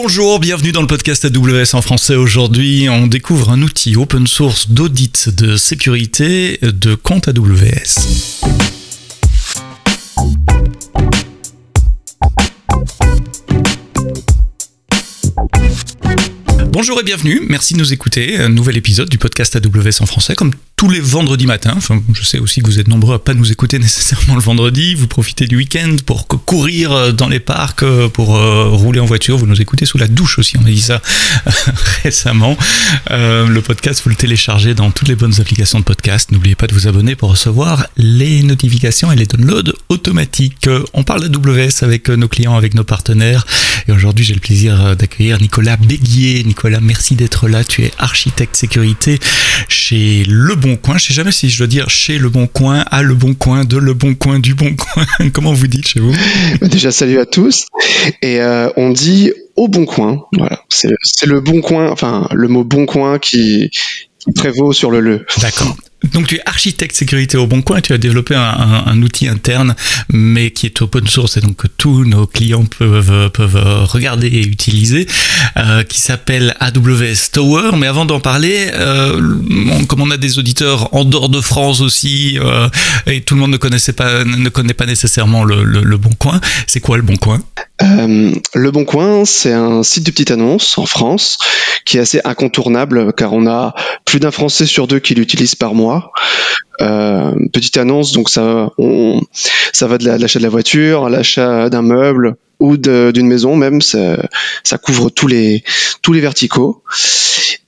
Bonjour, bienvenue dans le podcast AWS en français. Aujourd'hui, on découvre un outil open source d'audit de sécurité de compte AWS. Bonjour et bienvenue, merci de nous écouter. Un nouvel épisode du podcast AWS en français, comme tous les vendredis matins. Enfin, je sais aussi que vous êtes nombreux à pas nous écouter nécessairement le vendredi. Vous profitez du week-end pour courir euh, dans les parcs, euh, pour euh, rouler en voiture. Vous nous écoutez sous la douche aussi. On a dit ça récemment. le podcast, vous le téléchargez dans toutes les bonnes applications de podcast. N'oubliez pas de vous abonner pour recevoir les notifications et les downloads automatiques. On parle d'AWS avec nos clients, avec nos partenaires. Et aujourd'hui, j'ai le plaisir d'accueillir Nicolas Béguier. Nicolas, merci d'être là. Tu es architecte sécurité chez Le Bon Coin. Je sais jamais si je dois dire chez Le Bon Coin, à Le Bon Coin, de Le Bon Coin, du Bon Coin. Comment vous dites chez vous Déjà, salut à tous. Et euh, on dit au Bon Coin. Voilà, c'est le Bon Coin, enfin le mot Bon Coin qui, qui prévaut sur le le. D'accord. Donc tu es architecte sécurité au Bon Coin, tu as développé un, outil interne, mais qui est open source et donc que tous nos clients peuvent, peuvent regarder et utiliser, euh, qui s'appelle AWS Tower. Mais avant d'en parler, euh, comme on a des auditeurs en dehors de France aussi, euh, et tout le monde ne connaissait pas, ne connaît pas nécessairement le, le Bon Coin, c'est quoi le Bon Coin? Euh, le Bon Coin, c'est un site de petite annonce en France qui est assez incontournable car on a plus d'un Français sur deux qui l'utilise par mois. Euh, petite annonce, donc ça, on, ça va de l'achat de la voiture à l'achat d'un meuble ou d'une maison même, ça, ça, couvre tous les tous les verticaux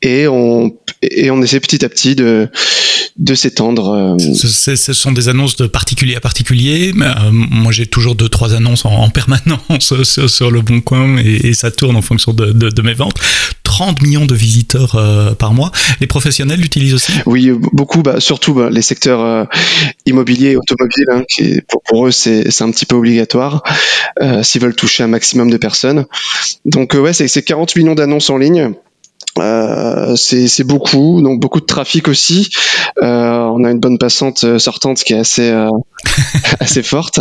et on et on essaie petit à petit de de s'étendre. Euh. Ce, ce, sont des annonces de particulier à particulier. Euh, moi, j'ai toujours deux trois annonces en, permanence sur, le Bon Coin et, ça tourne en fonction de, de, de mes ventes. 30 millions de visiteurs euh, par mois. Les professionnels l'utilisent aussi? Oui, beaucoup, bah, surtout bah, les secteurs euh, immobiliers et automobiles, hein, qui, pour, eux, c'est un petit peu obligatoire euh, s'ils veulent toucher un maximum de personnes. Donc, ouais, c'est 40 millions d'annonces en ligne euh, c'est beaucoup, donc beaucoup de trafic aussi. Euh, on a une bonne passante euh, sortante qui est assez assez forte.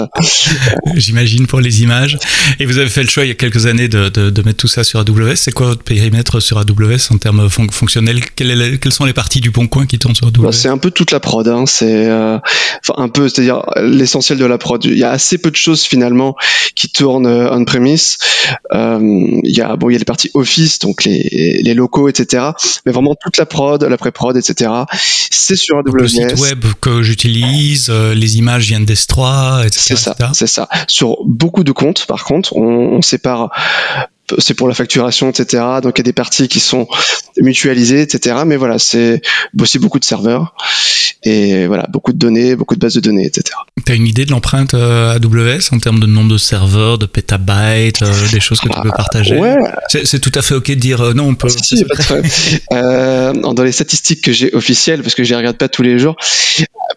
J'imagine pour les images. Et vous avez fait le choix il y a quelques années de, de, mettre tout ça sur AWS. C'est quoi votre périmètre sur AWS en termes fonctionnels? Quelles, sont les parties du bon coin qui tournent sur AWS bah, C'est un peu toute la prod. Hein. C'est enfin un peu, c'est-à-dire l'essentiel de la prod. Il y a assez peu de choses finalement qui tournent on-premise. il y a bon, il y a les parties Office, donc les, les locaux etc. Mais vraiment toute la prod, la pré-prod, etc. C'est sur AWS. Le site web que j'utilise, euh, les images viennent d'S3, etc. C'est ça, c'est ça. Sur beaucoup de comptes, par contre, on, on sépare c'est pour la facturation, etc. Donc il y a des parties qui sont mutualisées, etc. Mais voilà, c'est aussi beaucoup de serveurs et voilà, beaucoup de données, beaucoup de bases de données, etc. Tu as une idée de l'empreinte euh, AWS en termes de nombre de serveurs, de pétabytes, euh, des choses que tu peux partager? ouais. C'est tout à fait ok de dire euh, non, on peut. Si, euh, dans les statistiques que j'ai officielles, parce que je les regarde pas tous les jours,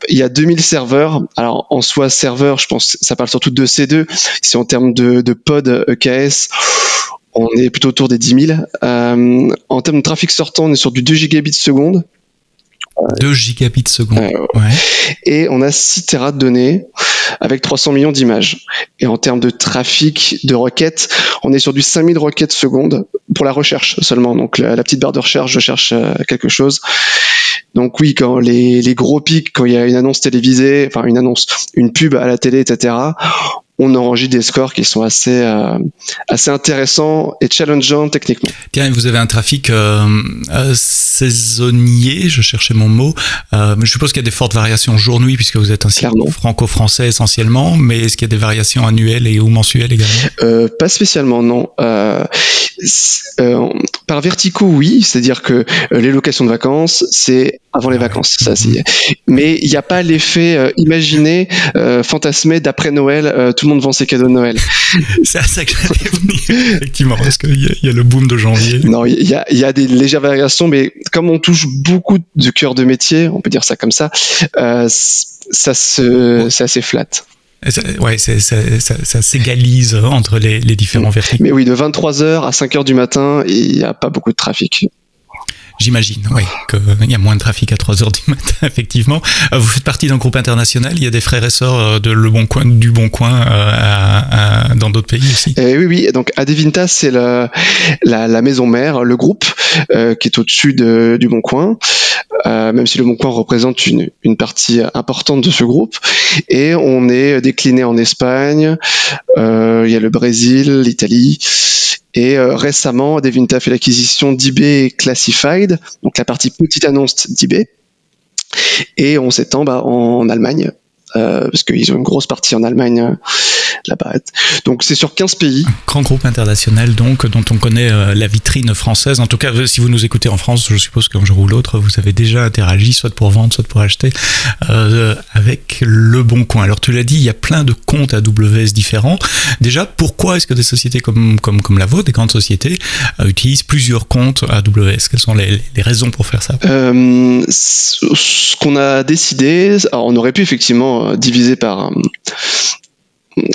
il y a 2000 serveurs. Alors en soi, serveur, je pense, ça parle surtout de C2. C'est en termes de, de pod EKS on est plutôt autour des 10 000. Euh, en termes de trafic sortant, on est sur du 2 gigabits seconde. 2 gigabits seconde. ouais. Et on a 6 terras de données avec 300 millions d'images. Et en termes de trafic de requêtes, on est sur du 5000 requêtes seconde pour la recherche seulement. Donc la, petite barre de recherche, je cherche euh, quelque chose. Donc oui, quand les, les gros pics, quand il y a une annonce télévisée, enfin une annonce, une pub à la télé, etc., on enregistre des scores qui sont assez euh, assez intéressants et challengeants techniquement. Tiens, vous avez un trafic euh, euh, saisonnier, je cherchais mon mot. je suppose qu'il y a des fortes variations jour-nuit puisque vous êtes un site franco-français essentiellement, mais est-ce qu'il y a des variations annuelles et ou mensuelles également? Pas spécialement, non. Par verticaux, oui, c'est-à-dire que les locations de vacances, c'est avant les vacances, ça. Mhm. Mais il n'y a pas l'effet imaginé, fantasmé d'après Noël. tout le monde vend ses cadeaux de Noël. C'est à ça que venir, effectivement, parce qu'il y, y, a le boom de janvier. Non, il y a, y a, des légères variations, mais comme on touche beaucoup de cœur de métier, on peut dire ça comme ça, euh, ça se, c'est assez flat. Ouais, ça, ça s'égalise entre les, les différents verticaux. Mais oui, de 23h à 5h du matin, il n'y a pas beaucoup de trafic. J'imagine, oui, qu'il y a moins de trafic à 3 heures du matin, effectivement. Euh, vous faites partie d'un groupe international, il y a des frères et sœurs euh, de Le Bon Coin, du Bon Coin euh, dans d'autres pays aussi? Et Oui, oui, donc Adevinta, c'est la, la, maison mère, le groupe qui est au-dessus de, du Bon Coin. même si le Bon Coin représente une, une, partie importante de ce groupe. Et on est décliné en Espagne, il y a le Brésil, l'Italie, et euh, récemment, Devinta fait l'acquisition d'eBay Classified, donc la partie petite annonce d'eBay. Et on s'étend bah, en Allemagne, euh, parce qu'ils ont une grosse partie en Allemagne euh, là-bas. Donc c'est sur 15 pays. Un grand groupe international donc dont on connaît euh, la vitrine française. En tout cas, si vous nous écoutez en France, je suppose qu'un jour ou l'autre, vous avez déjà interagi, soit pour vendre, soit pour acheter, avec le bon coin. Alors tu l'as dit, il y a plein de comptes AWS différents. Déjà, pourquoi est-ce que des sociétés comme, comme, comme la vôtre, des grandes sociétés, utilisent plusieurs comptes AWS Quelles sont les, les raisons pour faire ça? Ce qu'on a décidé, alors on aurait pu effectivement euh, divisé par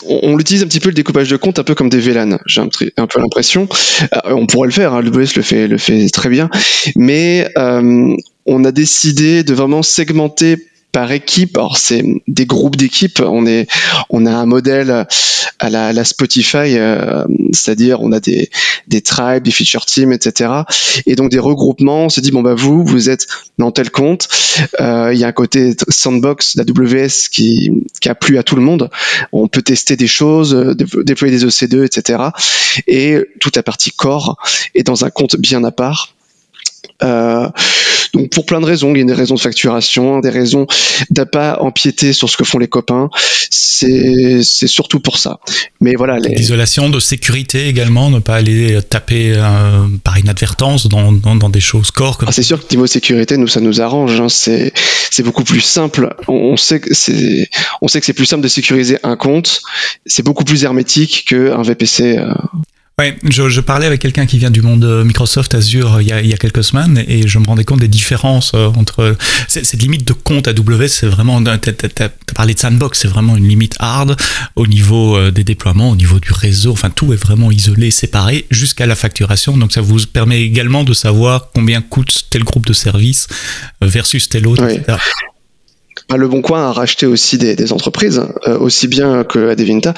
on, l'utilise un petit peu le découpage de comptes un peu comme des VLAN, j'ai un, peu l'impression. Euh, on pourrait le faire, hein, WS le fait, le fait très bien, mais euh, on a décidé de vraiment segmenter par équipe. Alors c'est des groupes d'équipes. On est, on a un modèle à la, Spotify, euh, c'est-à-dire on a des, des tribes, des feature teams, etc. Et donc des regroupements. On s'est dit bon bah vous, vous êtes dans tel compte. Euh, il y a un côté sandbox d'AWS qui, qui a plu à tout le monde. On peut tester des choses, déployer des EC2, etc. Et toute la partie core est dans un compte bien à part. Euh, donc pour plein de raisons, il y a des raisons de facturation, des raisons pas empiéter sur ce que font les copains. C'est surtout pour ça. Mais voilà. L'isolation de sécurité également, ne pas aller taper euh, par inadvertance dans, dans, des choses corps. Ah, c'est sûr que niveau sécurité, nous ça nous arrange. Hein. C'est c'est beaucoup plus simple. On, sait que c'est on sait que c'est plus simple de sécuriser un compte. C'est beaucoup plus hermétique qu'un VPC. Euh. Ouais, je, je, parlais avec quelqu'un qui vient du monde Microsoft Azure il y, a, il y a quelques semaines et je me rendais compte des différences euh, entre cette limite de compte AWS, c'est vraiment tu as, parlé de sandbox, c'est vraiment une limite hard au niveau euh, des déploiements, au niveau du réseau, enfin tout est vraiment isolé, séparé jusqu'à la facturation. Donc ça vous permet également de savoir combien coûte tel groupe de services versus tel autre, etc. Ah, le Bon Coin a racheté aussi des, des entreprises, euh, aussi bien que Adevinta.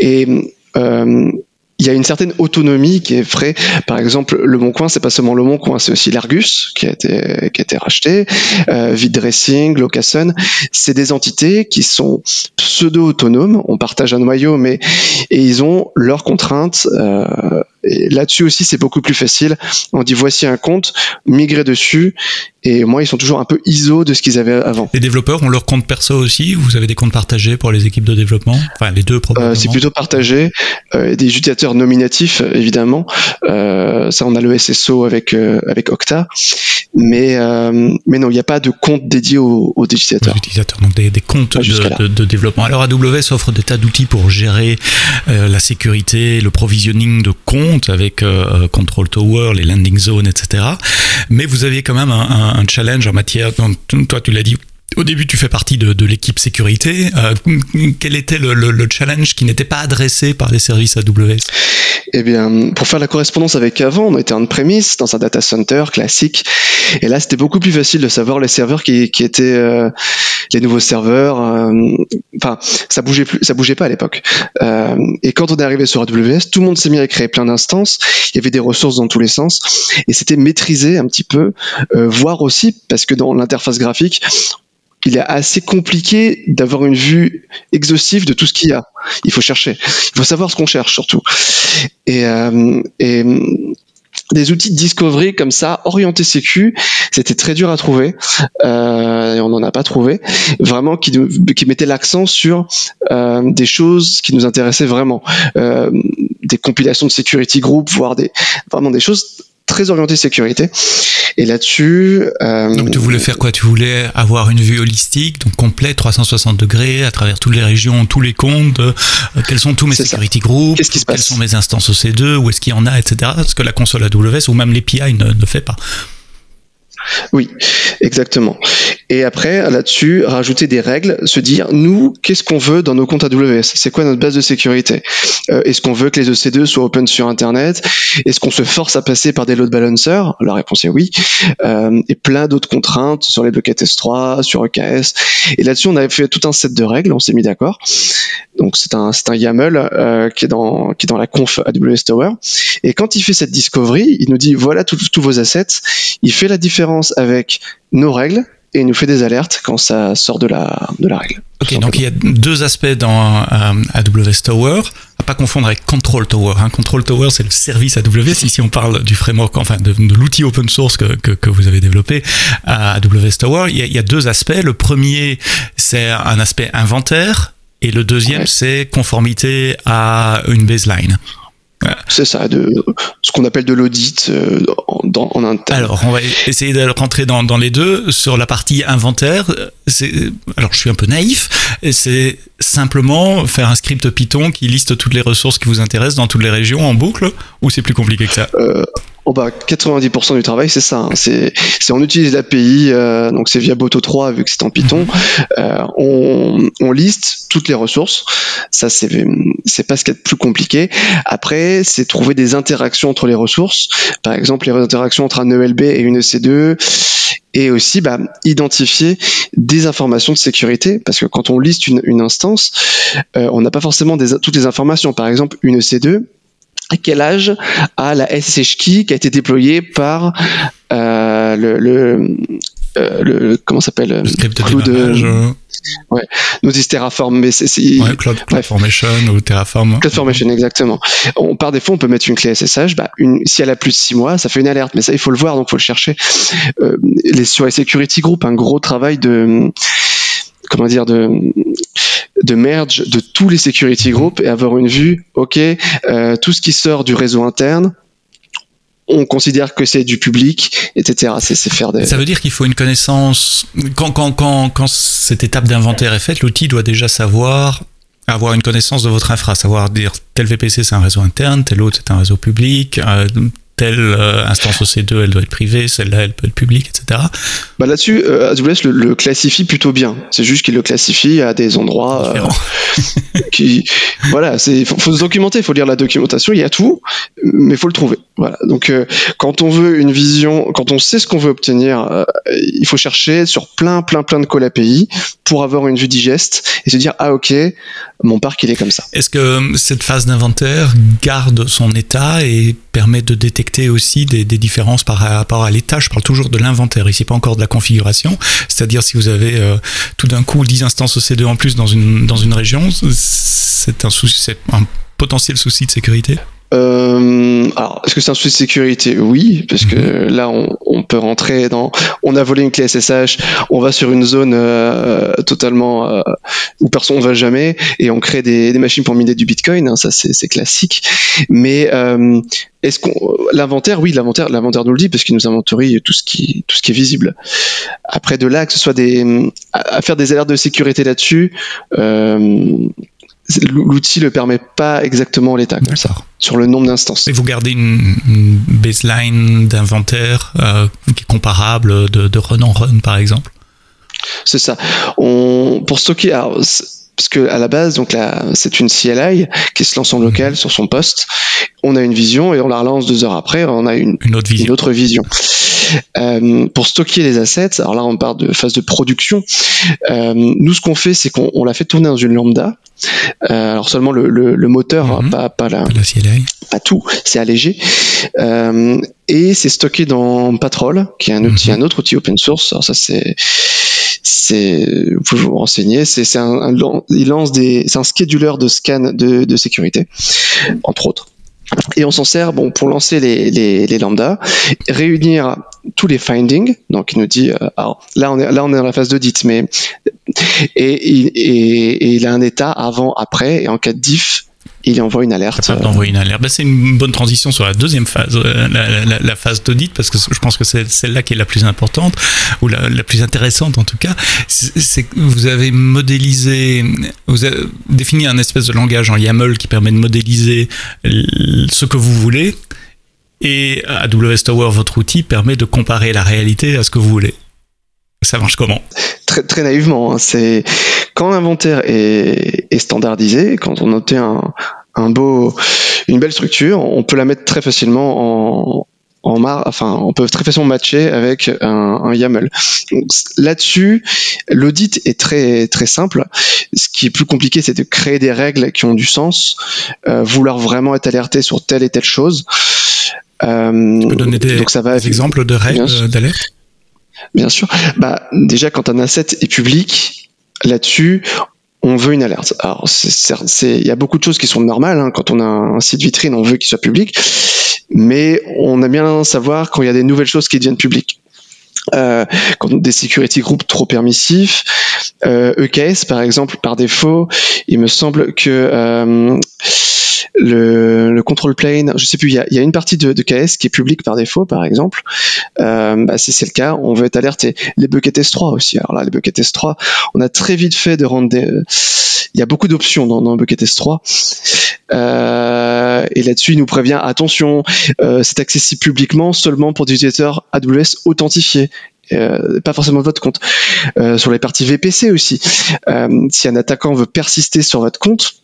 Et euh, il y a une certaine autonomie qui est vraie. Par exemple, Le Bon Coin, c'est pas seulement Le Bon Coin, c'est aussi l'Argus qui a été qui a été racheté, euh, Dressing, Locason. C'est des entités qui sont pseudo autonomes. On partage un noyau, mais et ils ont leurs contraintes. Euh, là-dessus aussi, c'est beaucoup plus facile. On dit voici un compte, migrez dessus. Et moi, ils sont toujours un peu ISO de ce qu'ils avaient avant. Les développeurs ont leur compte perso aussi Vous avez des comptes partagés pour les équipes de développement? Enfin, les deux probablement. Euh, c'est plutôt partagé. Euh, des utilisateurs nominatifs, évidemment. Euh, ça, on a le SSO avec, avec Octa. Mais, mais non, il n'y a pas de compte dédié aux, aux utilisateurs. utilisateurs, donc des, des comptes de, de, de, développement. Alors, AWS offre des tas d'outils pour gérer la sécurité, le provisioning de comptes avec Control Tower, les landing zones, etc. Mais vous aviez quand même un un, challenge en matière, toi tu l'as dit, au début, tu fais partie de, l'équipe sécurité. Euh, quel était le, challenge qui n'était pas adressé par les services AWS Eh bien, pour faire la correspondance avec avant, on était en premise dans un data center classique. Et là, c'était beaucoup plus facile de savoir les serveurs qui, étaient euh, les nouveaux serveurs. Euh, enfin, ça bougeait plus, ça bougeait pas à l'époque. et quand on est arrivé sur AWS, tout le monde s'est mis à créer plein d'instances. Il y avait des ressources dans tous les sens, et c'était maîtrisé un petit peu, voire aussi parce que dans l'interface graphique, il est assez compliqué d'avoir une vue exhaustive de tout ce qu'il y a. Il faut chercher. Il faut savoir ce qu'on cherche surtout. Et, euh, et des outils de discovery comme ça, orientés sécu, c'était très dur à trouver. Euh, et on n'en a pas trouvé. Vraiment, qui, qui mettait l'accent sur euh, des choses qui nous intéressaient vraiment. Euh, des compilations de security group, voire des, vraiment des choses très orienté sécurité. Et là-dessus. Euh, donc tu voulais faire quoi? Tu voulais avoir une vue holistique, donc complète, 360 degrés, à travers toutes les régions, tous les comptes. Euh, quels sont tous mes security groups Qu'est-ce qui se passe? Quelles sont mes instances OC2 Où est-ce qu'il y en a, etc. Parce que la console AWS ou même l'API ne, ne fait pas. Oui, exactement. Et après, là-dessus, rajouter des règles, se dire, nous, qu'est-ce qu'on veut dans nos comptes AWS C'est quoi notre base de sécurité? Euh, Est-ce qu'on veut que les EC2 soient open sur Internet? Est-ce qu'on se force à passer par des load balancers? La réponse est oui. Euh, et plein d'autres contraintes sur les buckets S3, sur EKS. Et là-dessus, on avait fait tout un set de règles, on s'est mis d'accord. Donc c'est un, un YAML euh, qui, est dans, qui est dans la conf AWS Tower. Et quand il fait cette discovery, il nous dit, voilà tous vos assets. Il fait la différence avec nos règles et il nous fait des alertes quand ça sort de la, de la règle. Ok, donc il y a deux aspects dans euh, AWS Tower, à pas confondre avec Control Tower. Hein. Control Tower, c'est le service AWS. Ici, on parle du framework, enfin de, l'outil open source que, que, que, vous avez développé à AWS Tower. Il y, a, il y a deux aspects. Le premier, c'est un aspect inventaire, et le deuxième, ouais. c'est conformité à une baseline. C'est ça, de ce qu'on appelle de l'audit euh, en, en interne. Alors, on va essayer de rentrer dans, dans les deux. Sur la partie inventaire, alors je suis un peu naïf, c'est simplement faire un script Python qui liste toutes les ressources qui vous intéressent dans toutes les régions en boucle, ou c'est plus compliqué que ça? Euh, Oh bah 90% du travail c'est ça, hein. c'est, on utilise l'API, euh, donc c'est via Boto 3 vu que c'est en Python, euh, on, on liste toutes les ressources, ça c'est, c'est pas ce qui est plus compliqué. Après c'est trouver des interactions entre les ressources, par exemple les interactions entre un ELB et une EC2, et aussi bah, identifier des informations de sécurité parce que quand on liste une, une instance, euh, on n'a pas forcément des, toutes les informations. Par exemple, une EC2, à quel âge a la SSH key qui a été déployée par euh, le, le, euh, le, comment s'appelle le script Cloud, de ouais. Nous disent Terraform mais c'est ouais, Cloud Formation ou Terraform. Cloud Formation exactement. On par défaut on peut mettre une clé SSH bah, une, si elle a plus de 6 mois ça fait une alerte. Mais ça il faut le voir donc il faut le chercher. Euh, les sur les security group un gros travail de comment dire de de merge de tous les security groups et avoir une vue ok euh, tout ce qui sort du réseau interne on considère que c'est du public, etc. C'est faire. Ça veut dire qu'il faut une connaissance. Quand, quand, quand, quand cette étape d'inventaire est faite, l'outil doit déjà savoir avoir une connaissance de votre infra, savoir dire tel VPC c'est un réseau interne, tel autre c'est un réseau public, euh, telle euh, instance OC2 elle doit être privée, celle-là elle peut être publique, etc. Bah là-dessus, euh, AWS le, le, classifie plutôt bien. C'est juste qu'il le classifie à des endroits euh, qui, voilà, c'est faut, faut se documenter, il faut lire la documentation, il y a tout, mais il faut le trouver. Voilà. Donc euh, quand on veut une vision, quand on sait ce qu'on veut obtenir, euh, il faut chercher sur plein, plein, plein de call API pour avoir une vue digeste et se dire ah ok, mon parc il est comme ça. Est-ce que cette phase d'inventaire garde son état et permet de détecter aussi des, différences par rapport à l'état Je parle toujours de l'inventaire ici, pas encore de la configuration. C'est-à-dire si vous avez euh, tout d'un coup 10 instances OC2 en plus dans une dans une région, c'est un potentiel souci de sécurité. Euh, alors, est-ce que c'est un souci de sécurité? Oui, parce que là, on, on, peut rentrer dans. On a volé une clé SSH, on va sur une zone euh, totalement euh, où personne ne va jamais, et on crée des, des, machines pour miner du Bitcoin. Hein, ça, c'est classique. Mais euh, est-ce qu'on l'inventaire Oui, l'inventaire, l'inventaire nous le dit parce qu'il nous inventorie tout ce qui, tout ce qui est visible. Après, de là que ce soit des à faire des alertes de sécurité là-dessus. L'outil le permet pas exactement l'état comme ça sur le nombre d'instances. Et vous gardez une, une baseline d'inventaire euh, qui est comparable de, de, run en run par exemple? C'est ça. On, pour stocker, alors, parce que à la base, donc là, c'est une CLI qui se lance en local mmh. sur son poste. On a une vision et on la relance deux heures après, on a une, une autre vision. Une autre vision. Euh, pour stocker les assets, alors là on part de phase de production. Euh, nous ce qu'on fait, c'est qu'on l'a fait tourner dans une lambda. Euh, alors seulement le, le, le moteur, Mhm. mm -hmm. pas, pas, la, la CLI. pas tout, c'est allégé. Et c'est stocké dans Patrol, qui est un outil, Mhm. un autre outil open source. Alors ça c'est c'est vous pouvez vous renseigner. C'est un, un, il lance des c'est un scheduler de scan de, de sécurité entre autres. Et on s'en sert bon pour lancer les, les, les lambda réunir tous les findings. Donc il nous dit euh, alors là on est là on est dans la phase d'audit mais et, et, il a un état avant après et en cas de diff il envoie une alerte. Capable d'envoyer une alerte. Bah, c'est une bonne transition sur la deuxième phase, euh, la, la, la phase d'audit, parce que je pense que c'est celle-là qui est la plus importante, ou la, la plus intéressante en tout cas. C'est que vous avez modélisé, vous avez défini un espèce de langage en YAML qui permet de modéliser ce que vous voulez. Et AWS Tower, votre outil, permet de comparer la réalité à ce que vous voulez. Ça marche comment très, très naïvement, hein. c'est quand l'inventaire est, est, standardisé, quand on obtient un, un beau, une belle structure, on peut la mettre très facilement en, en mar enfin, on peut très facilement matcher avec un, un YAML. Là-dessus, l'audit est très très simple. Ce qui est plus compliqué, c'est de créer des règles qui ont du sens, euh, vouloir vraiment être alerté sur telle et telle chose. Euh, tu peux donner des, donc ça va, des exemples de règles d'alerte? Bien sûr. Bah, déjà, quand un asset est public, là-dessus, on veut une alerte. Alors, il y a beaucoup de choses qui sont normales. Hein. Quand on a un site vitrine, on veut qu'il soit public. Mais on aime bien savoir quand il y a des nouvelles choses qui deviennent publiques. Euh, quand des security groups trop permissifs, euh, EKS par exemple par défaut, il me semble que euh, le, le control plane, je sais plus, il y a, une partie de, de, KS qui est publique par défaut, par exemple. Euh, bah, si c'est le cas, on veut être alerté. Les buckets S3 aussi. Alors là, les buckets S3, on a très vite fait de rendre des. Il y a beaucoup d'options dans, dans bucket S3. Euh, et là-dessus, il nous prévient attention, euh, c'est accessible publiquement seulement pour des utilisateurs AWS authentifiés. Euh, pas forcément votre compte. Euh, sur les parties VPC aussi. Euh, si un attaquant veut persister sur votre compte,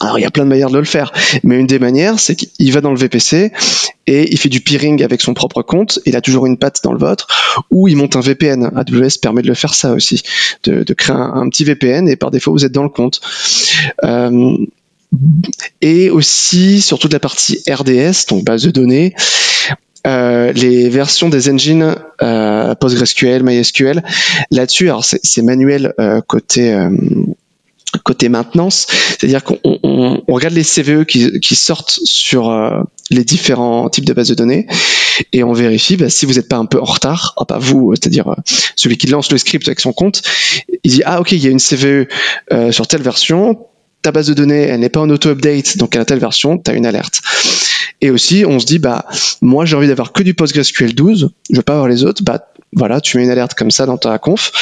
alors il y a plein de manières de le faire, mais une des manières, c'est qu'il va dans le VPC et il fait du peering avec son propre compte. Il a toujours une patte dans le vôtre, ou il monte un VPN. AWS permet de le faire ça aussi, de, créer un, petit VPN et par défaut vous êtes dans le compte. Euh, et aussi sur toute la partie RDS, donc base de données. Euh, les versions des engines euh, PostgreSQL, MySQL, là-dessus, alors c'est manuel côté côté maintenance, c'est-à-dire qu'on on, on regarde les CVE qui, qui sortent sur euh, les différents types de bases de données et on vérifie bah, si vous n'êtes pas un peu en retard, ah, pas vous, c'est-à-dire euh, celui qui lance le script avec son compte, il dit ah ok il y a une CVE euh, sur telle version, ta base de données elle n'est pas en auto-update donc à telle version, tu as une alerte. Et aussi on se dit bah moi j'ai envie d'avoir que du PostgreSQL 12, je veux pas avoir les autres, bah voilà, tu mets une alerte comme ça dans ta conf,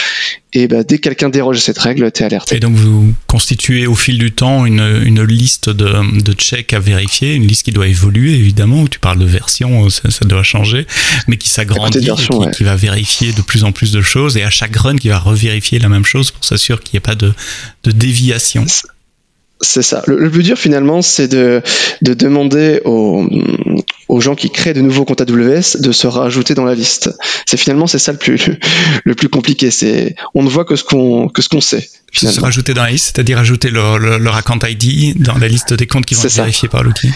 et bah, dès que quelqu'un déroge cette règle, tu es alerté. Et donc vous constituez au fil du temps une, une liste de, de checks à vérifier, une liste qui doit évoluer évidemment, où tu parles de version, ça, ça doit changer, mais qui s'agrandit, qui, ouais. qui, va vérifier de plus en plus de choses, et à chaque run qui va revérifier la même chose pour s'assurer qu'il n'y ait pas de, de déviation. C'est ça. Le, le, plus dur finalement, c'est de, de demander aux, aux gens qui créent de nouveaux comptes AWS de se rajouter dans la liste. C'est finalement c'est ça le plus le plus compliqué. C'est on ne voit que ce qu'on que ce qu'on sait. Finalement. Se rajouter dans la liste, c'est-à-dire ajouter leur, leur, account ID dans la liste des comptes qui vont être vérifiés par l'outil.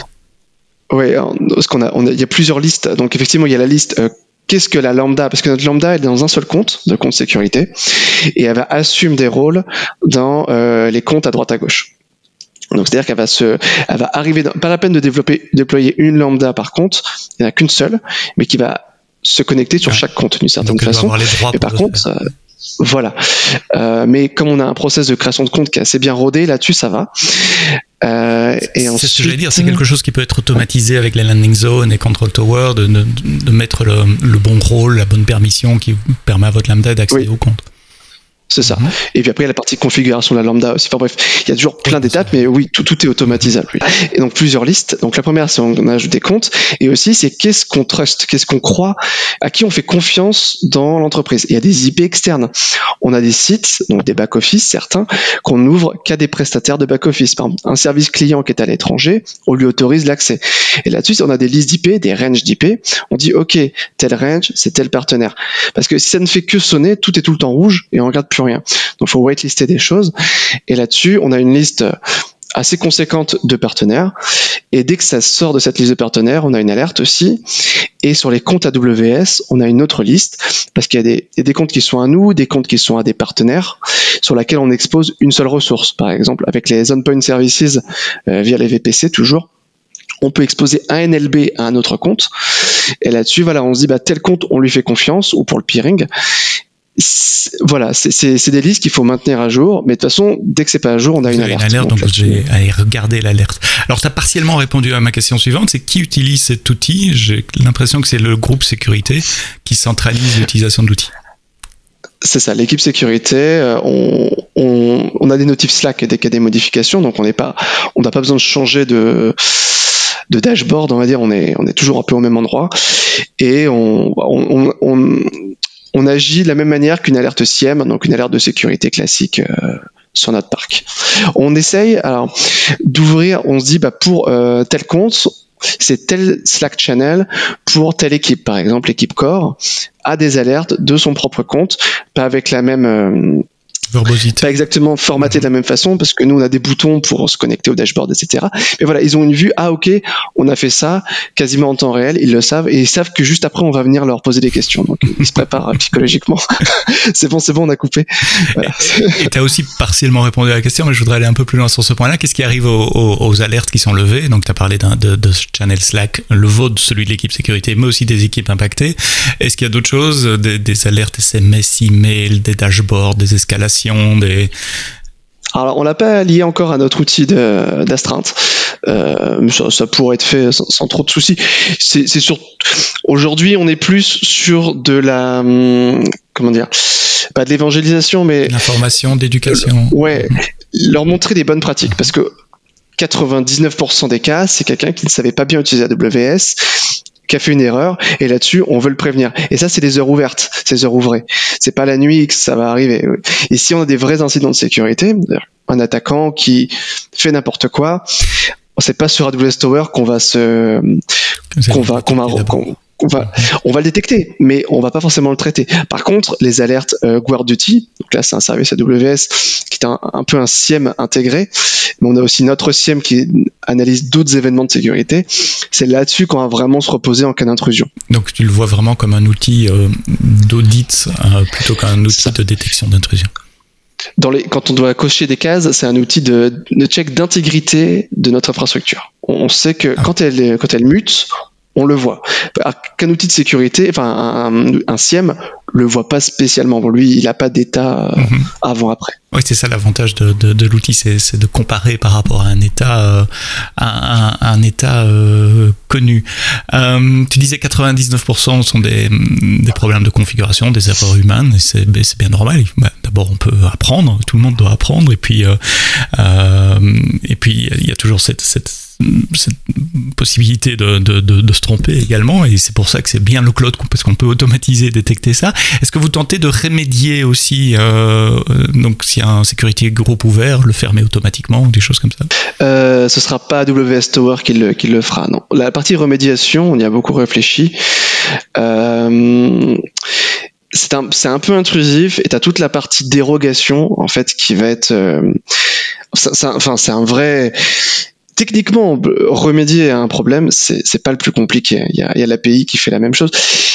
Oui, ce qu'on a, on a, il y a plusieurs listes. Donc effectivement, il y a la liste euh, qu'est-ce que la lambda? Parce que notre lambda elle est dans un seul compte, de compte sécurité, et elle va assumer des rôles dans euh, les comptes à droite à gauche. Donc c'est-à-dire qu'elle va se, elle va arriver, dans, pas la peine de développer, déployer une lambda par compte, il n'y en a qu'une seule, mais qui va se connecter sur chaque compte d'une certaine façon. Et par contre, euh, voilà. Euh, mais comme on a un process de création de compte qui est assez bien rodé, là-dessus ça va. Euh, et ensuite, ce que je vais dire, c'est quelque chose qui peut être automatisé avec les landing zones et control tower, de, de, de mettre le, le, bon rôle, la bonne permission qui permet à votre lambda d'accéder oui. au compte. C'est ça. Mmh. Et puis après, il y a la partie configuration de la lambda aussi. Enfin bref, il y a toujours plein d'étapes, mais oui, tout, tout est automatisable. Oui. Et donc plusieurs listes. Donc la première, c'est on ajoute des comptes. Et aussi, c'est qu'est-ce qu'on trust, qu'est-ce qu'on croit, à qui on fait confiance dans l'entreprise? Il y a des IP externes. On a des sites, donc des back-office, certains, qu'on n'ouvre qu'à des prestataires de back-office. Par exemple, un service client qui est à l'étranger, on lui autorise l'accès. Et là-dessus, on a des listes d'IP, des ranges d'IP. On dit, OK, tel range, c'est tel partenaire. Parce que si ça ne fait que sonner, tout est tout le temps rouge et on regarde plus rien. Donc, faut whitelister des choses. Et là-dessus, on a une liste assez conséquente de partenaires. Et dès que ça sort de cette liste de partenaires, on a une alerte aussi. Et sur les comptes AWS, on a une autre liste parce qu'il y, a des comptes qui sont à nous, des comptes qui sont à des partenaires sur laquelle on expose une seule ressource. Par exemple, avec les endpoint services euh, via les VPC toujours on peut exposer un NLB à un autre compte. Et là-dessus, voilà, on se dit, bah, tel compte, on lui fait confiance, ou pour le peering voilà, c'est des listes qu'il faut maintenir à jour, mais de toute façon, dès que c'est pas à jour, on a vous une alerte. Une alerte, donc, donc allez regarder l'alerte. Alors, tu as partiellement répondu à ma question suivante, c'est qui utilise cet outil? J'ai l'impression que c'est le groupe sécurité qui centralise l'utilisation de l'outil. C'est ça, l'équipe sécurité, euh, on, on, on, a des notifs Slack dès qu'il y a des modifications, donc on n'est pas, on n'a pas besoin de changer de de dashboard, on va dire, on est, on est toujours un peu au même endroit et on, on, on, on agit de la même manière qu'une alerte SIEM, donc une alerte de sécurité classique euh, sur notre parc. On essaye alors d'ouvrir, on se dit bah, pour euh, tel compte, c'est tel Slack channel pour telle équipe. Par exemple, l'équipe Core a des alertes de son propre compte, pas avec la même euh, pas exactement formaté de la même façon parce que nous on a des boutons pour se connecter au dashboard, etc. Mais voilà, ils ont une vue. Ah ok, on a fait ça quasiment en temps réel. Ils le savent et ils savent que juste après on va venir leur poser des questions. Donc ils se préparent psychologiquement. c'est bon, c'est bon, on a coupé. Et tu as aussi partiellement répondu à la question, mais je voudrais aller un peu plus loin sur ce point-là. Qu'est-ce qui arrive aux, alertes qui sont levées? Donc tu as parlé de, de ce channel Slack, le vôtre, celui de l'équipe sécurité, mais aussi des équipes impactées. Est-ce qu'il y a d'autres choses, des, des alertes SMS, email, des dashboards, des escalations? Des... Alors, on l'a pas lié encore à notre outil d'astreinte. Euh, ça, pourrait être fait sans, trop de soucis. C'est sur aujourd'hui, on est plus sur de la hum, comment dire, pas de l'évangélisation, mais l'information, d'éducation. ouais, leur montrer des bonnes pratiques parce que 99% des cas, c'est quelqu'un qui ne savait pas bien utiliser AWS qui a fait une erreur et là-dessus on veut le prévenir. Et ça c'est des heures ouvertes, ces heures ouvrées. C'est pas la nuit que ça va arriver. Et si on a des vrais incidents de sécurité, un attaquant qui fait n'importe quoi, c'est pas sur AWS Tower qu'on va se qu'on va qu'on va on va, on va le détecter, mais on va pas forcément le traiter. Par contre, les alertes euh, Guard Duty, donc là c'est un service AWS qui est un, peu un SIEM intégré, mais on a aussi notre SIEM qui analyse d'autres événements de sécurité. C'est là-dessus qu'on va vraiment se reposer en cas d'intrusion. Donc tu le vois vraiment comme un outil euh, d'audit euh, plutôt qu'un outil de détection d'intrusion. Dans les, quand on doit cocher des cases, c'est un outil de, de check d'intégrité de notre infrastructure. On sait que ah. quand elle, quand elle mute, on le voit. Qu'un outil de sécurité, enfin un, un, SIEM, le voit pas spécialement. Bon, lui, il n'a pas d'état euh, mhm. avant-après. Oui, c'est ça l'avantage de, de, l'outil, c'est de comparer par rapport à un état, euh, à, un, état euh, connu. tu disais 99% sont des, des, problèmes de configuration, des erreurs humaines, et c'est bien normal. Bah, d'abord, on peut apprendre, tout le monde doit apprendre, et puis, et puis il y a toujours cette, cette cette possibilité de, de, de, se tromper également, et c'est pour ça que c'est bien le cloud, parce qu'on peut automatiser, détecter ça. Est-ce que vous tentez de remédier aussi, euh, donc s'il y a un sécurité groupe ouvert, le fermer automatiquement, ou des choses comme ça euh, Ce sera pas AWS Tower qui le, qui le fera, non. La partie remédiation, on y a beaucoup réfléchi. Euh, c'est un, peu intrusif et tu as toute la partie dérogation en fait qui va être euh, enfin c'est un vrai techniquement, remédier à un problème, c'est pas le plus compliqué. Il y a, a l'API qui fait la même chose,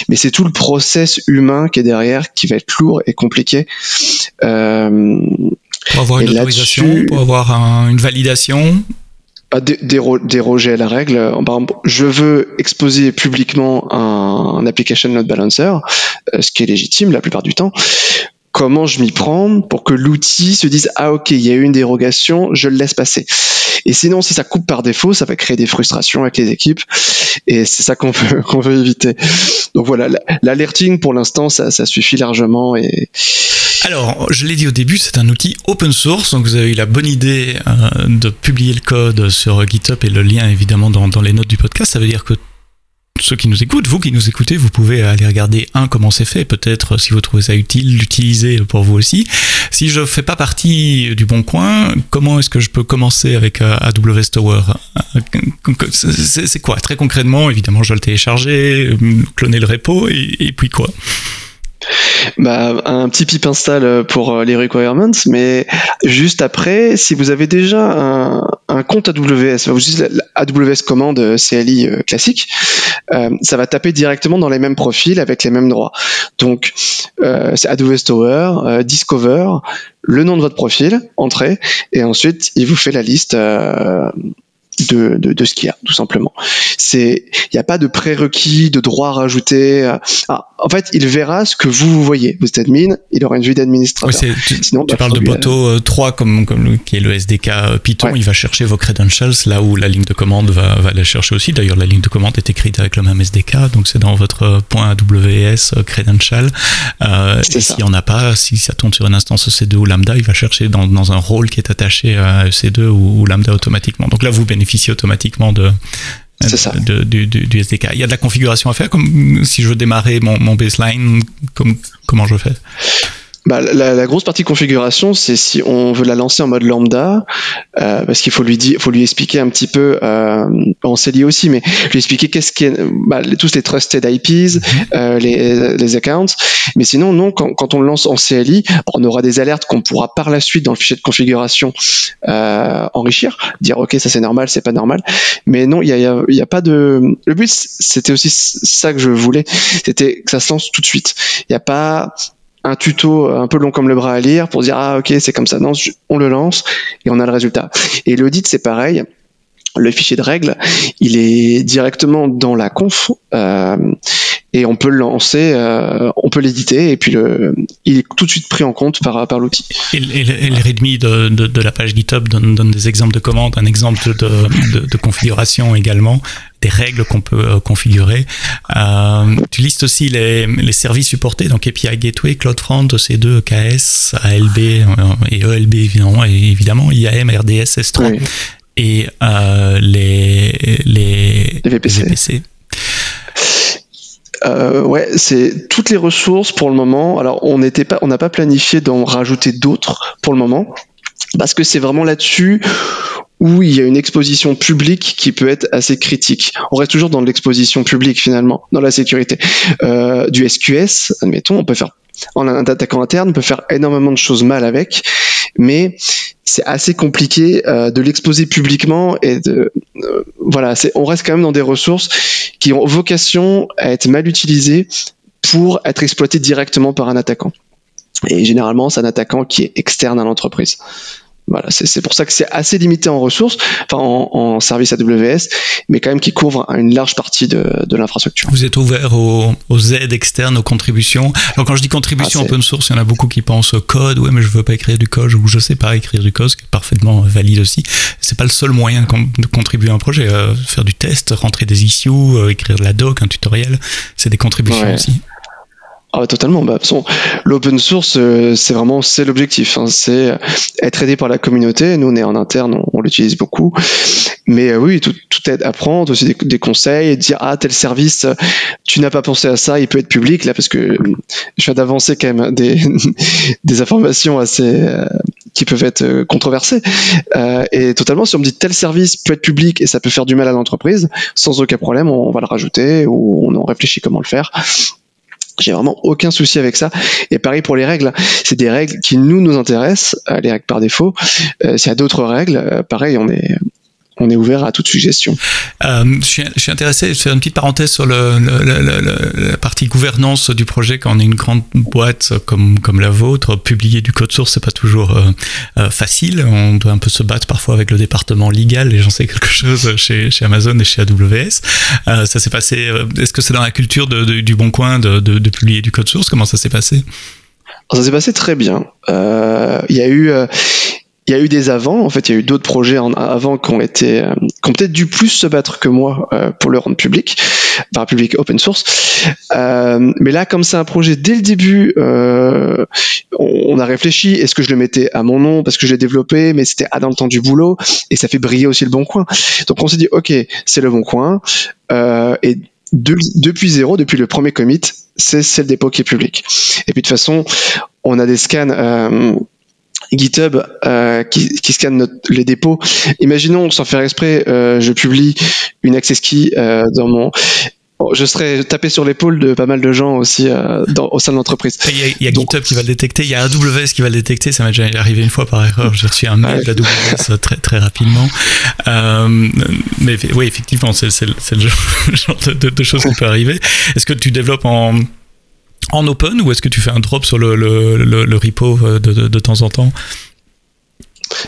mais c'est tout le process humain qui est derrière qui va être lourd et compliqué. Euh, pour avoir une autorisation, pour avoir une validation? Déroger à la règle. Par exemple, je veux exposer publiquement un, application load balancer, euh, ce qui est légitime la plupart du temps comment je m'y prends pour que l'outil se dise ah ok il y a eu une dérogation je le laisse passer. Et sinon si ça coupe par défaut ça va créer des frustrations avec les équipes. Et c'est ça qu'on veut qu'on veut éviter. Donc voilà l'alerting pour l'instant ça, suffit largement et alors, je l'ai dit au début, c'est un outil open source, donc vous avez eu la bonne idée euh, de publier le code sur GitHub et le lien évidemment dans, dans les notes du podcast. Ça veut dire que ceux qui nous écoutent, vous qui nous écoutez, vous pouvez aller regarder, un, comment c'est fait, peut-être si vous trouvez ça utile, l'utiliser pour vous aussi. Si je fais pas partie du bon coin, comment est-ce que je peux commencer avec euh, AWS Tower C'est quoi? Très concrètement, évidemment, je dois le télécharger, cloner le repo, et puis quoi? Bah, un petit pip install pour euh, les requirements, mais juste après, si vous avez déjà un, compte AWS, vous utilisez AWS commande euh, CLI euh, classique, ça va taper directement dans les mêmes profils avec les mêmes droits. Donc, c'est AWS Tower, Discover, le nom de votre profil, entrée, et ensuite il vous fait la liste de, de, de ce qu'il y a, tout simplement. C'est, il n'y a pas de prérequis, de droit rajouté. Ah, en fait, il verra ce que vous, voyez. Vous êtes admin, il aura une vue d'administrateur. tu, Sinon, tu bah, parles de Boto 3 euh, comme, comme qui est le SDK euh, Python. Il va chercher vos credentials là où la ligne de commande va, va les chercher aussi. D'ailleurs, la ligne de commande est écrite avec le même SDK, donc c'est dans votre point AWS euh, credential. Euh, et s'il n'y en a pas, si ça tourne sur une instance EC2 ou Lambda, il va chercher dans, dans un rôle qui est attaché à EC2 ou, ou Lambda automatiquement. Donc là, vous bénéficiez automatiquement de, du, du, SDK. Il y a de la configuration à faire, comme si je veux démarrer mon, mon baseline, comme, comment je fais? Bah, la, la, grosse partie configuration, c'est si on veut la lancer en mode lambda, euh, parce qu'il faut lui dire, faut lui expliquer un petit peu, euh, on s'est dit aussi, mais lui expliquer qu'est-ce qui est, bah, tous les trusted IPs, mhm. euh, les, les, accounts. Mais sinon, non, quand, quand, on le lance en CLI, on aura des alertes qu'on pourra par la suite dans le fichier de configuration euh, enrichir, dire ok, ça c'est normal, c'est pas normal. Mais non, il y a, y, y a, pas de. Le but, c'était aussi ça que je voulais, c'était que ça se lance tout de suite. Il n'y a pas un tuto un peu long comme le bras à lire pour dire ah ok c'est comme ça non on le lance et on a le résultat. Et l'audit c'est pareil. Le fichier de règles, il est directement dans la conf euh, et on peut le lancer, euh, on peut l'éditer et puis le, il est tout de suite pris en compte par, par l'outil. Et, et, le readme de, de, de, la page GitHub donne, donne, des exemples de commandes, un exemple de, de configuration également des règles qu'on peut euh, configurer. Euh, tu listes aussi les, les, services supportés, donc API Gateway, CloudFront, EC2, EKS, ALB et ELB évidemment, et évidemment IAM, RDS, S3 et euh, les, les, VPC. Euh, ouais, c'est toutes les ressources pour le moment. Alors, on n'était pas, on n'a pas planifié d'en rajouter d'autres pour le moment, parce que c'est vraiment là-dessus où il y a une exposition publique qui peut être assez critique. On reste toujours dans l'exposition publique finalement, dans la sécurité. Euh, du SQS, admettons, on peut faire en un attaquant interne, peut faire énormément de choses mal avec, mais c'est assez compliqué euh, de l'exposer publiquement et euh, voilà, on reste quand même dans des ressources qui ont vocation à être mal utilisées pour être exploitées directement par un attaquant. Et généralement, c'est un attaquant qui est externe à l'entreprise. Voilà, c'est pour ça que c'est assez limité en ressources, enfin en, en, service AWS, mais quand même qui couvre une large partie de, de l'infrastructure. Vous êtes ouvert aux, aux, aides externes, aux contributions. Alors quand je dis contribution ah, open source, il y en a beaucoup qui pensent code, ouais mais je veux pas écrire du code ou je sais pas écrire du code, ce qui est parfaitement valide aussi. C'est pas le seul moyen de contribuer à un projet. Euh, faire du test, rentrer des issues, euh, écrire de la doc, un tutoriel, c'est des contributions aussi. Ah totalement. Bah, l'open source, euh, c'est vraiment c'est l'objectif. Hein. c'est être aidé par la communauté. Nous, on est en interne, on, l'utilise beaucoup. Mais euh, oui, tout, tout aide à prendre, aussi des, des, conseils, dire ah tel service, tu n'as pas pensé à ça, il peut être public là parce que je viens d'avancer quand même des, des informations assez euh, qui peuvent être controversées. et totalement, si on me dit tel service peut être public et ça peut faire du mal à l'entreprise, sans aucun problème, on va le rajouter ou on en réfléchit comment le faire. J'ai vraiment aucun souci avec ça. Et pareil pour les règles. C'est des règles qui nous nous intéressent, euh, les règles par défaut. Euh, S'il y a d'autres règles, euh, pareil, on est on est ouvert à toute suggestion. Euh, je, suis, je, suis, intéressé, je fais une petite parenthèse sur le, le, la partie gouvernance du projet. Quand on est une grande boîte comme, comme la vôtre, publier du code source, c'est pas toujours euh, euh, facile. On doit un peu se battre parfois avec le département légal, et j'en sais quelque chose chez, chez Amazon et chez AWS. Euh, ça s'est passé, est-ce que c'est dans la culture de, de, du Bon Coin de, de, publier du code source? Comment ça s'est passé? Ça s'est passé très bien. Il y a eu il y a eu des avant, en fait, il y a eu d'autres projets en avant qui ont été, euh, qui ont peut-être dû plus se battre que moi euh, pour le rendre public, par public open source. Euh, mais là, comme c'est un projet dès le début, euh, on, a réfléchi. Est-ce que je le mettais à mon nom parce que je l'ai développé, mais c'était à dans le temps du boulot et ça fait briller aussi le bon coin. Donc on s'est dit, ok, c'est le bon coin. et de, depuis zéro, depuis le premier commit, c'est le dépôt qui est public. Et puis de toute façon, on a des scans GitHub euh, qui, qui, scanne les dépôts. Imaginons, sans faire exprès, euh, je publie une access key euh, dans mon je serais tapé sur l'épaule de pas mal de gens aussi euh, dans, au sein de l'entreprise. Il y a, il y a GitHub qui va le détecter, il y a AWS qui va le détecter, ça m'est déjà arrivé une fois par erreur, j'ai reçu un mail ouais. d'AWS très, très rapidement. Euh, mais oui, effectivement, c'est le genre de, de, de choses qui peut arriver. Est-ce que tu développes en en open ou est-ce que tu fais un drop sur le, le, le, le repo euh, de, de, de, temps en temps?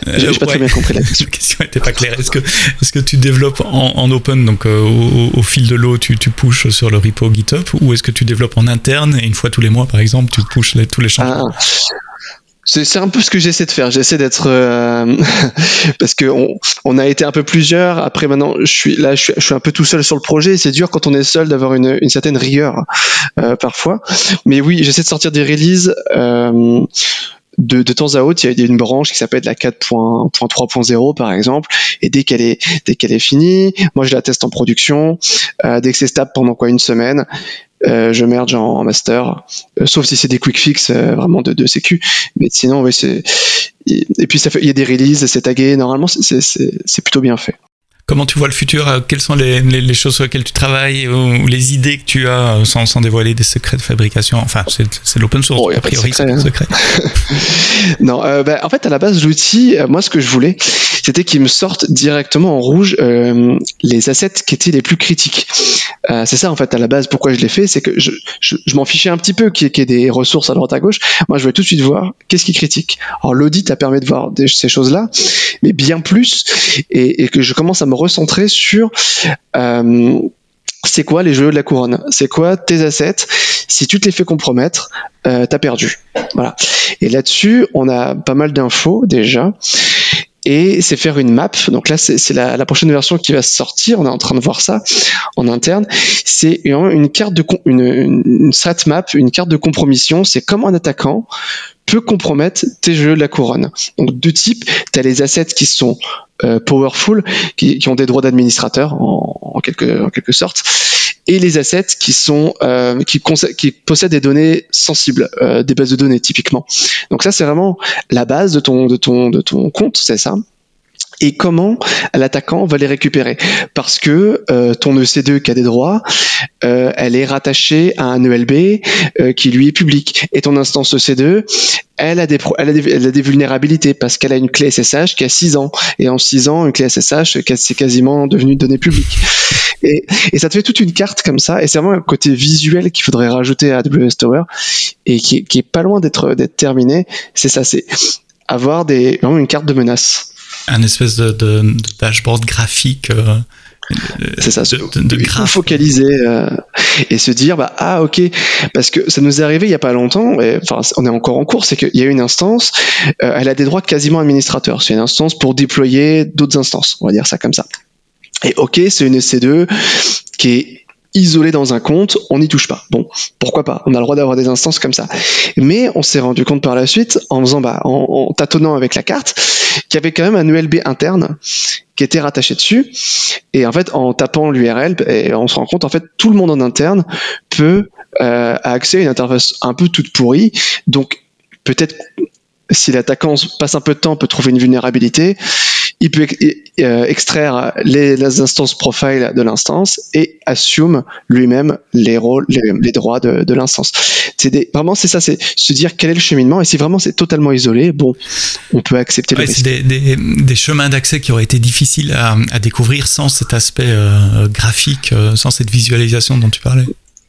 Euh, J'ai pas ouais. très bien compris la question. la question n'était pas claire. Est-ce que, est que tu développes en, en open, donc euh, au, au, fil de l'eau, tu, tu pushes sur le repo GitHub, ou est-ce que tu développes en interne et une fois tous les mois, par exemple, tu pushes les, tous les changements? Ah. C'est un peu ce que j'essaie de faire. J'essaie d'être euh, parce que on, on, a été un peu plusieurs. Après maintenant, je suis là, je suis, je suis un peu tout seul sur le projet. C'est dur quand on est seul d'avoir une, une, certaine rigueur euh, parfois. Mais oui, j'essaie de sortir des releases. Euh, de, de temps à autre, il y a une branche qui s'appelle la 4.3.0 par exemple, et dès qu'elle est dès qu'elle est finie, moi je la teste en production. Euh, dès que c'est stable pendant quoi une semaine, je merge en, master, euh, sauf si c'est des quick fix euh, vraiment de, de sécu. Mais sinon, oui, c'est et puis ça fait, il y a des releases, c'est tagué. Normalement, c'est plutôt bien fait. Comment tu vois le futur? Euh, Quelles sont les, les, choses sur lesquelles tu travailles ou les idées que tu as euh, sans, sans dévoiler des secrets de fabrication? Enfin, c'est l'open source. Oh, a, priori, c'est pas secret. non, euh, bah, en fait, à la base, l'outil, moi, ce que je voulais, c'était qu'il me sorte directement en rouge euh, les assets qui étaient les plus critiques. Euh, c'est ça, en fait, à la base, pourquoi je l'ai fait, c'est que je, je, je m'en fichais un petit peu qu'il y, ait des ressources à droite à gauche. Moi, je voulais tout de suite voir qu'est-ce qui critique. Alors, l'audit a permis de voir des, ces choses-là, mais bien plus, et, et que je commence à me recentrer sur euh, c'est quoi les jeux de la couronne? C'est quoi tes assets? Si tu te les fais compromettre, euh, t'as perdu. Voilà. Et là-dessus, on a pas mal d'infos déjà. Et c'est faire une map. Donc là, c'est la, prochaine version qui va sortir. On est en train de voir ça en interne. C'est une carte de une, une, une strat map, une carte de compromission. C'est comme un attaquant peut compromettre tes jeux de la couronne. Donc deux types, tu as les assets qui sont euh, powerful, qui, ont des droits d'administrateur en, quelque, sorte, et les assets qui sont euh, qui, qui, possèdent des données sensibles, euh, des bases de données typiquement. Donc ça c'est vraiment la base de ton de ton de ton compte, c'est ça? Et comment l'attaquant va les récupérer? Parce que euh, ton EC2 qui a des droits, euh, elle est rattachée à un ELB euh, qui lui est public. Et ton instance EC2, elle a des, elle a des, elle a des vulnérabilités parce qu'elle a une clé SSH qui a 6 ans. Et en 6 ans, une clé SSH, c'est quasiment devenu une donnée publique. Et, et, ça te fait toute une carte comme ça. Et c'est vraiment un côté visuel qu'il faudrait rajouter à AWS Tower et qui, qui est pas loin d'être terminé. C'est ça, c'est avoir des, vraiment une carte de menace un espèce de, de, de dashboard graphique. Euh, c'est ça, de, de, de focaliser euh, et se dire bah ah ok parce que ça nous est arrivé il y a pas longtemps enfin on est encore en cours c'est qu'il y a une instance euh, elle a des droits quasiment administrateurs c'est une instance pour déployer d'autres instances on va dire ça comme ça et ok c'est une EC2 qui est isolé dans un compte, on n'y touche pas. Bon, pourquoi pas? On a le droit d'avoir des instances comme ça. Mais on s'est rendu compte par la suite, en faisant, bah, en, tâtonnant avec la carte, qu'il y avait quand même un ULB interne qui était rattaché dessus. Et en fait, en tapant l'URL, on se rend compte, en fait, tout le monde en interne peut euh, accéder à une interface un peu toute pourrie. Donc, peut-être si l'attaquant passe un peu de temps, peut trouver une vulnérabilité il peut euh, extraire les, les, instances profile de l'instance et assume lui-même les rôles, les, les droits de, de l'instance. C'est des, vraiment c'est ça, c'est se dire quel est le cheminement et si vraiment c'est totalement isolé, bon, on peut accepter ouais, le C'est des, des, des, chemins d'accès qui auraient été difficiles à, à découvrir sans cet aspect euh, graphique, euh, sans cette visualisation dont tu parlais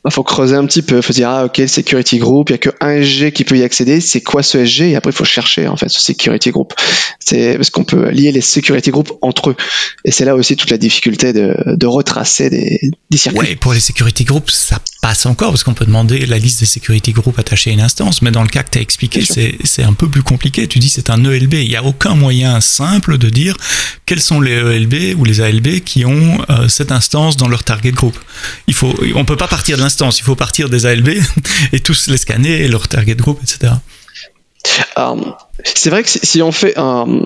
il faut creuser un petit peu, il faut dire ah ok le security group, il y a que un SG qui peut y accéder, c'est quoi ce SG et après il faut chercher en fait ce security group. C'est parce qu'on peut lier les security groups entre eux et c'est là aussi toute la difficulté de, de retracer des, des circuits. Ouais, pour les security groups ça passe encore parce qu'on peut demander la liste des security groups attachés à une instance, mais dans le cas que tu as expliqué c'est un peu plus compliqué. Tu dis c'est un ELB, il n'y a aucun moyen simple de dire quels sont les ELB ou les ALB qui ont euh, cette instance dans leur target group. Il faut, on peut pas partir de l'instance, il faut partir des ALB et tous les scanner et leur target group, etc. Um, c'est vrai que si on fait un,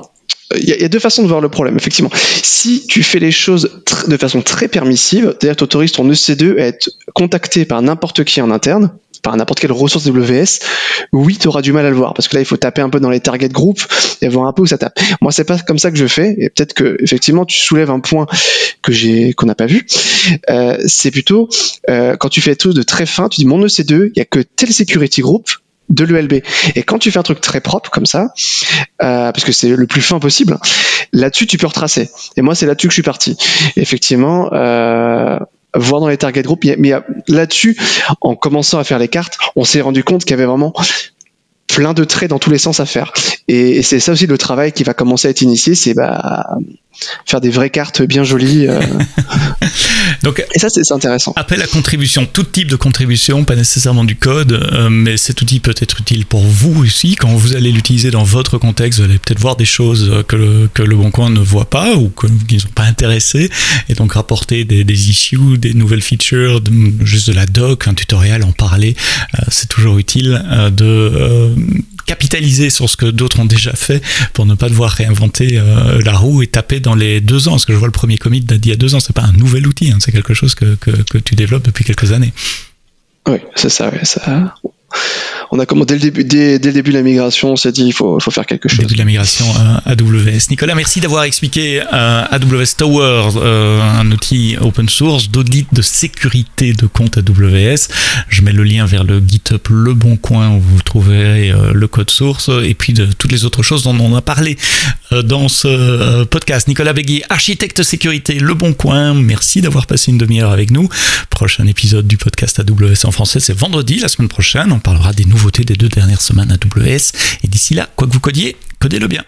il y, a deux façons de voir le problème, effectivement. Si tu fais les choses de façon très permissive, c'est-à-dire tu autorises ton EC2 à être contacté par n'importe qui en interne, par n'importe quelle ressource WS, oui, tu auras du mal à le voir parce que là, il faut taper un peu dans les target groups et voir un peu où ça tape. Moi, c'est pas comme ça que je fais et peut-être que effectivement, tu soulèves un point que j'ai qu'on n'a pas vu. Euh, c'est plutôt euh, quand tu fais tout de très fin, tu dis mon EC2, il y a que tel security group de l'ELB. Et quand tu fais un truc très propre comme ça, euh, parce que c'est le plus fin possible, là-dessus tu peux retracer. Et moi c'est là-dessus que je suis parti. Effectivement, euh, voir dans les target groups, mais là-dessus, en commençant à faire les cartes, on s'est rendu compte qu'il y avait vraiment plein de traits dans tous les sens à faire. Et, c'est ça aussi le travail qui va commencer à être initié, c'est bah, faire des vraies cartes bien jolies. Euh. Donc, et ça, c'est intéressant. Après la contribution, tout type de contribution, pas nécessairement du code, euh, mais cet outil peut être utile pour vous aussi. Quand vous allez l'utiliser dans votre contexte, vous allez peut-être voir des choses que le, que le Bon Coin ne voit pas ou qu'ils ne sont pas intéressés. Et donc rapporter des, des issues, des nouvelles features, juste de la doc, un tutoriel, en parler, euh, c'est toujours utile de capitaliser sur ce que d'autres ont déjà fait pour ne pas devoir réinventer euh, la roue et taper dans les deux ans. Parce que je vois le premier commit d'il y a deux ans, c'est pas un nouvel outil, hein, c'est quelque chose que, que, que, tu développes depuis quelques années. Oui, c'est ça, ça on a commencé dès le début, dès, le début de la migration, on s'est dit il faut, faut faire quelque chose. Début de la migration euh, AWS. Nicolas, merci d'avoir expliqué euh, AWS Tower, euh, un outil open source d'audit de sécurité de compte AWS. Je mets le lien vers le GitHub Le Bon Coin où vous trouverez le code source et puis de toutes les autres choses dont on a parlé dans ce podcast. Nicolas Begui, architecte sécurité Le Bon Coin. Merci d'avoir passé une demi-heure avec nous. Prochain épisode du podcast AWS en français, c'est vendredi, la semaine prochaine. On parlera des nouveaux nouveautés des deux dernières semaines à WS. Et d'ici là, quoi que vous codiez, codez-le bien.